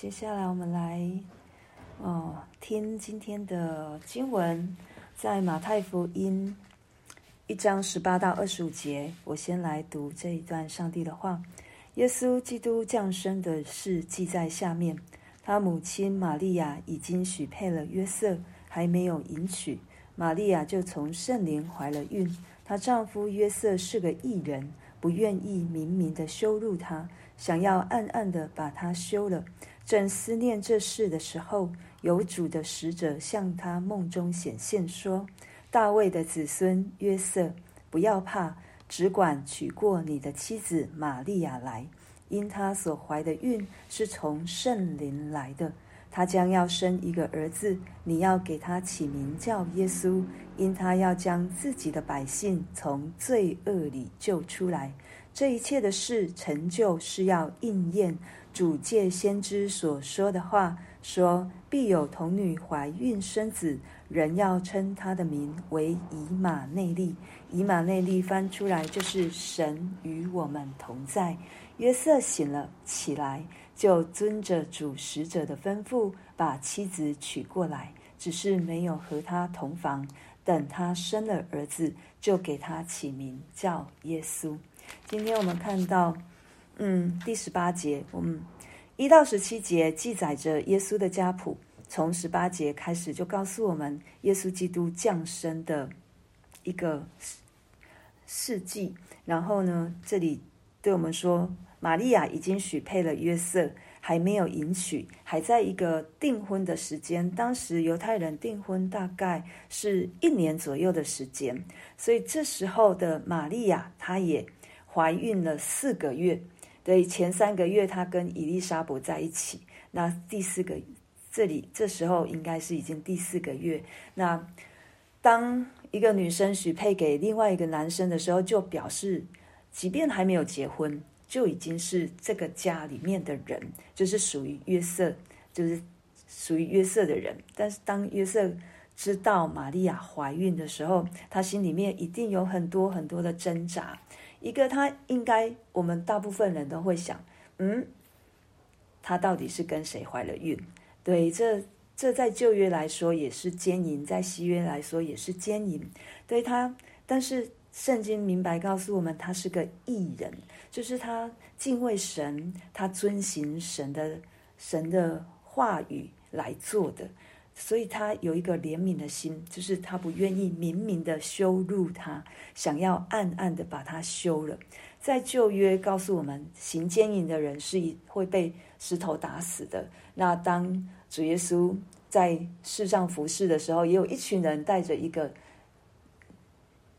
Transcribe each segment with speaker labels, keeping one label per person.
Speaker 1: 接下来我们来哦听今天的经文，在马太福音一章十八到二十五节。我先来读这一段上帝的话：耶稣基督降生的事记在下面。他母亲玛利亚已经许配了约瑟，还没有迎娶，玛利亚就从圣灵怀了孕。她丈夫约瑟是个义人，不愿意明明的羞辱她，想要暗暗的把她休了。正思念这事的时候，有主的使者向他梦中显现，说：“大卫的子孙约瑟，不要怕，只管娶过你的妻子玛利亚来，因她所怀的孕是从圣灵来的。她将要生一个儿子，你要给他起名叫耶稣，因他要将自己的百姓从罪恶里救出来。这一切的事成就，是要应验。”主借先知所说的话说：“必有童女怀孕生子，人要称他的名为以马内利。以马内利翻出来就是神与我们同在。”约瑟醒了起来，就遵着主使者的吩咐，把妻子娶过来，只是没有和他同房。等他生了儿子，就给他起名叫耶稣。今天我们看到。嗯，第十八节，我们一到十七节记载着耶稣的家谱。从十八节开始就告诉我们耶稣基督降生的一个事迹。然后呢，这里对我们说，玛利亚已经许配了约瑟，还没有迎娶，还在一个订婚的时间。当时犹太人订婚大概是一年左右的时间，所以这时候的玛利亚她也怀孕了四个月。所以前三个月，他跟伊丽莎伯在一起。那第四个，这里这时候应该是已经第四个月。那当一个女生许配给另外一个男生的时候，就表示，即便还没有结婚，就已经是这个家里面的人，就是属于约瑟，就是属于约瑟的人。但是当约瑟知道玛利亚怀孕的时候，他心里面一定有很多很多的挣扎。一个，他应该，我们大部分人都会想，嗯，他到底是跟谁怀了孕？对，这这在旧约来说也是奸淫，在新约来说也是奸淫。对他，但是圣经明白告诉我们，他是个异人，就是他敬畏神，他遵行神的神的话语来做的。所以他有一个怜悯的心，就是他不愿意明明的羞辱他，想要暗暗的把他休了。在旧约告诉我们，行奸淫的人是一会被石头打死的。那当主耶稣在世上服侍的时候，也有一群人带着一个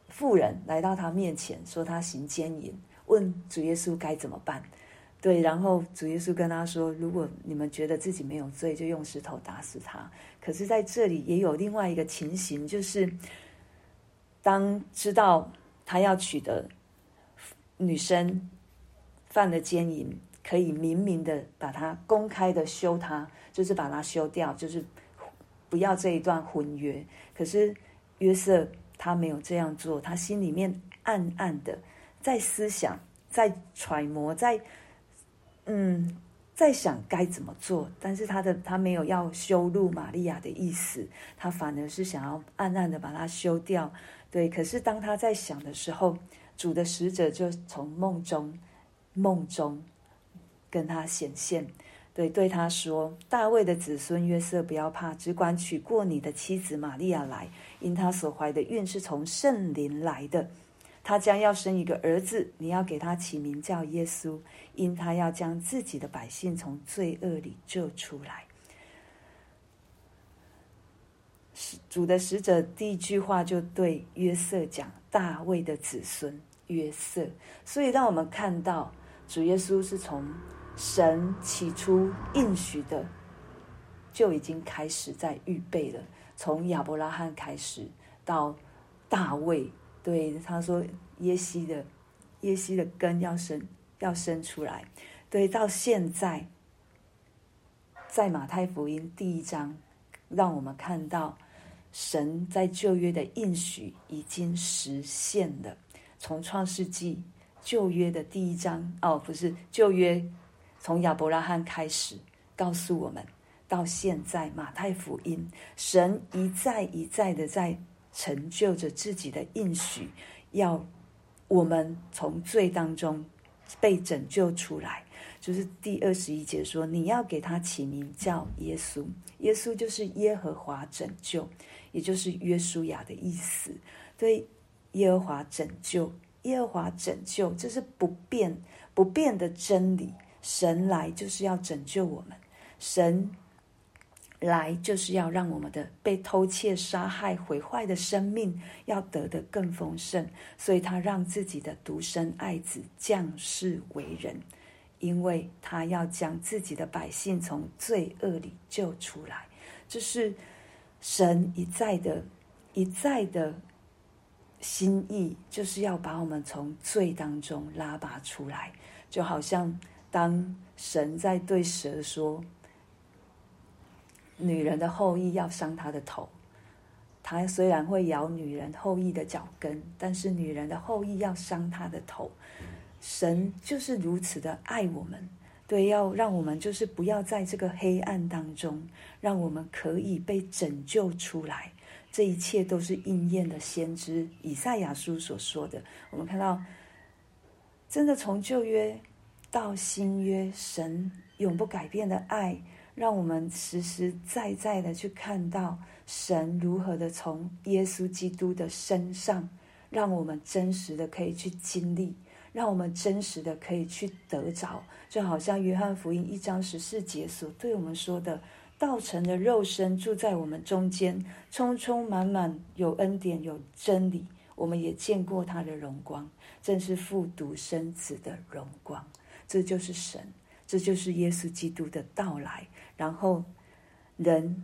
Speaker 1: 妇人来到他面前，说他行奸淫，问主耶稣该怎么办。对，然后主耶稣跟他说：“如果你们觉得自己没有罪，就用石头打死他。”可是，在这里也有另外一个情形，就是当知道他要娶的女生犯了奸淫，可以明明的把他公开的休他，就是把他休掉，就是不要这一段婚约。可是约瑟他没有这样做，他心里面暗暗的在思想，在揣摩，在。嗯，在想该怎么做，但是他的他没有要羞辱玛利亚的意思，他反而是想要暗暗的把他修掉。对，可是当他在想的时候，主的使者就从梦中梦中跟他显现，对，对他说：“大卫的子孙约瑟，不要怕，只管娶过你的妻子玛利亚来，因他所怀的孕是从圣灵来的。”他将要生一个儿子，你要给他起名叫耶稣，因他要将自己的百姓从罪恶里救出来。主的使者第一句话就对约瑟讲：“大卫的子孙约瑟。”所以让我们看到主耶稣是从神起初应许的就已经开始在预备了，从亚伯拉罕开始到大卫。对，他说耶西的耶西的根要生要生出来。对，到现在，在马太福音第一章，让我们看到神在旧约的应许已经实现了。从创世纪旧约的第一章，哦，不是旧约，从亚伯拉罕开始告诉我们，到现在马太福音，神一再一再的在成就着自己的应许，要我们从罪当中被拯救出来。就是第二十一节说，你要给他起名叫耶稣，耶稣就是耶和华拯救，也就是约书亚的意思。对，耶和华拯救，耶和华拯救，这是不变不变的真理。神来就是要拯救我们，神来就是要让我们的被偷窃、杀害、毁坏的生命要得的更丰盛，所以他让自己的独生爱子降世为人。因为他要将自己的百姓从罪恶里救出来，这是神一再的、一再的心意，就是要把我们从罪当中拉拔出来。就好像当神在对蛇说：“女人的后裔要伤她的头，他虽然会咬女人后裔的脚跟，但是女人的后裔要伤她的头。”神就是如此的爱我们，对，要让我们就是不要在这个黑暗当中，让我们可以被拯救出来。这一切都是应验的先知以赛亚书所说的。我们看到，真的从旧约到新约，神永不改变的爱，让我们实实在在的去看到神如何的从耶稣基督的身上，让我们真实的可以去经历。让我们真实的可以去得着，就好像约翰福音一章十四节所对我们说的：“道成的肉身住在我们中间，充充满满有恩典有真理。我们也见过他的荣光，正是父独生子的荣光。这就是神，这就是耶稣基督的到来。然后人。”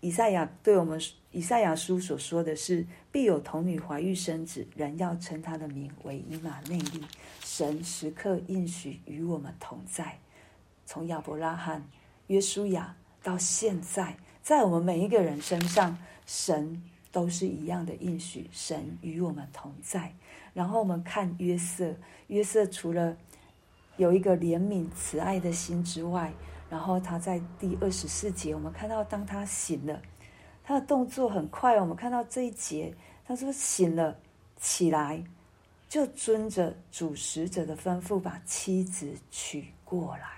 Speaker 1: 以赛亚对我们，以赛亚书所说的是：必有童女怀孕生子，人要称他的名为以马内利。神时刻应许与我们同在，从亚伯拉罕、约书亚到现在，在我们每一个人身上，神都是一样的应许。神与我们同在。然后我们看约瑟，约瑟除了有一个怜悯慈爱的心之外，然后他在第二十四节，我们看到当他醒了，他的动作很快。我们看到这一节，他说醒了起来，就遵着主使者的吩咐，把妻子娶过来。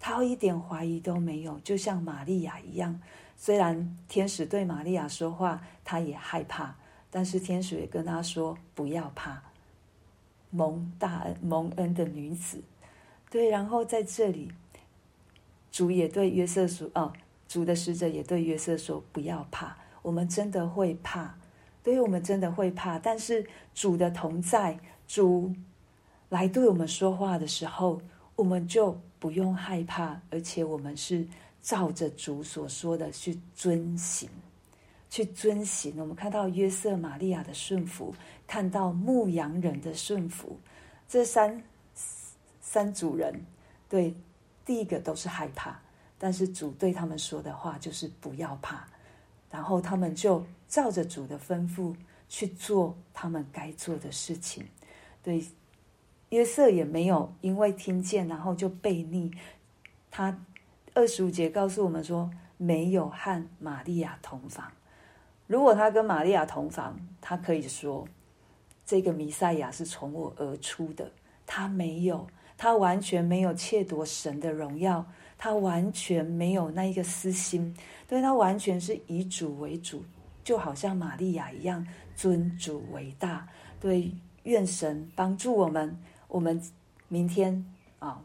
Speaker 1: 他一点怀疑都没有，就像玛利亚一样。虽然天使对玛利亚说话，他也害怕，但是天使也跟他说不要怕，蒙大恩蒙恩的女子。对，然后在这里。主也对约瑟说：“哦，主的使者也对约瑟说，不要怕。我们真的会怕，对于，我们真的会怕。但是主的同在，主来对我们说话的时候，我们就不用害怕，而且我们是照着主所说的去遵行，去遵行。我们看到约瑟、玛利亚的顺服，看到牧羊人的顺服，这三三组人，对。”第一个都是害怕，但是主对他们说的话就是不要怕，然后他们就照着主的吩咐去做他们该做的事情。对，约瑟也没有因为听见然后就悖逆。他二十五节告诉我们说，没有和玛利亚同房。如果他跟玛利亚同房，他可以说这个弥赛亚是从我而出的。他没有。他完全没有窃夺神的荣耀，他完全没有那一个私心，对，他完全是以主为主，就好像玛利亚一样，尊主为大。对，愿神帮助我们。我们明天啊，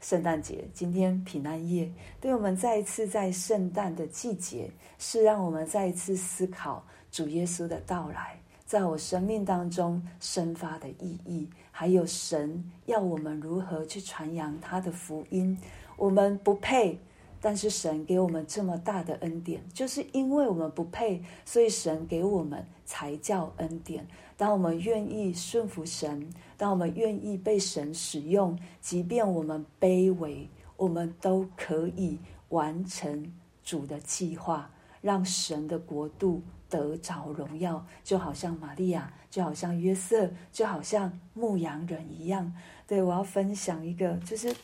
Speaker 1: 圣诞节，今天平安夜，对我们再一次在圣诞的季节，是让我们再一次思考主耶稣的到来。在我生命当中生发的意义，还有神要我们如何去传扬他的福音，我们不配，但是神给我们这么大的恩典，就是因为我们不配，所以神给我们才叫恩典。当我们愿意顺服神，当我们愿意被神使用，即便我们卑微，我们都可以完成主的计划，让神的国度。得着荣耀，就好像玛利亚，就好像约瑟，就好像牧羊人一样。对，我要分享一个，就是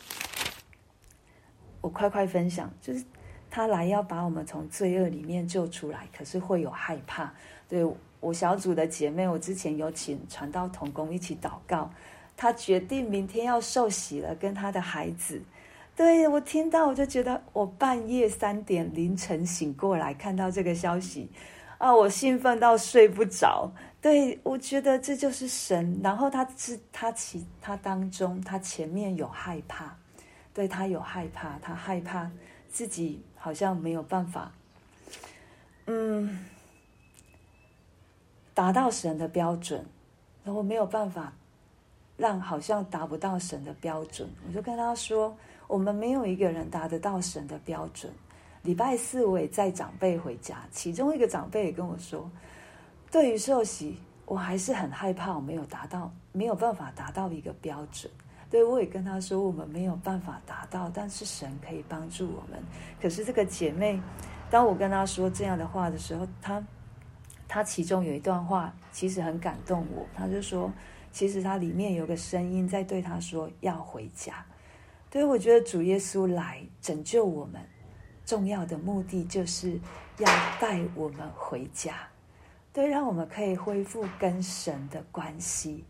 Speaker 1: 我快快分享，就是他来要把我们从罪恶里面救出来，可是会有害怕。对我小组的姐妹，我之前有请传道同工一起祷告，她决定明天要受洗了，跟她的孩子。对，我听到，我就觉得我半夜三点凌晨醒过来，看到这个消息，啊，我兴奋到睡不着。对，我觉得这就是神。然后他是他其他当中，他前面有害怕，对，他有害怕，他害怕自己好像没有办法，嗯，达到神的标准，然后没有办法让好像达不到神的标准。我就跟他说。我们没有一个人达得到神的标准。礼拜四我也载长辈回家，其中一个长辈也跟我说，对于受洗，我还是很害怕，我没有达到，没有办法达到一个标准。对，我也跟他说，我们没有办法达到，但是神可以帮助我们。可是这个姐妹，当我跟她说这样的话的时候，她她其中有一段话其实很感动我，她就说，其实她里面有个声音在对她说要回家。对，我觉得主耶稣来拯救我们，重要的目的就是要带我们回家，对，让我们可以恢复跟神的关系，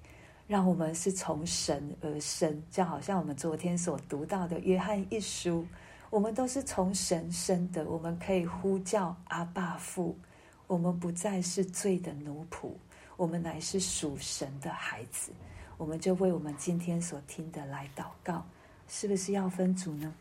Speaker 1: 让我们是从神而生，就好像我们昨天所读到的约翰一书，我们都是从神生的，我们可以呼叫阿爸父，我们不再是罪的奴仆，我们乃是属神的孩子，我们就为我们今天所听的来祷告。是不是要分组呢？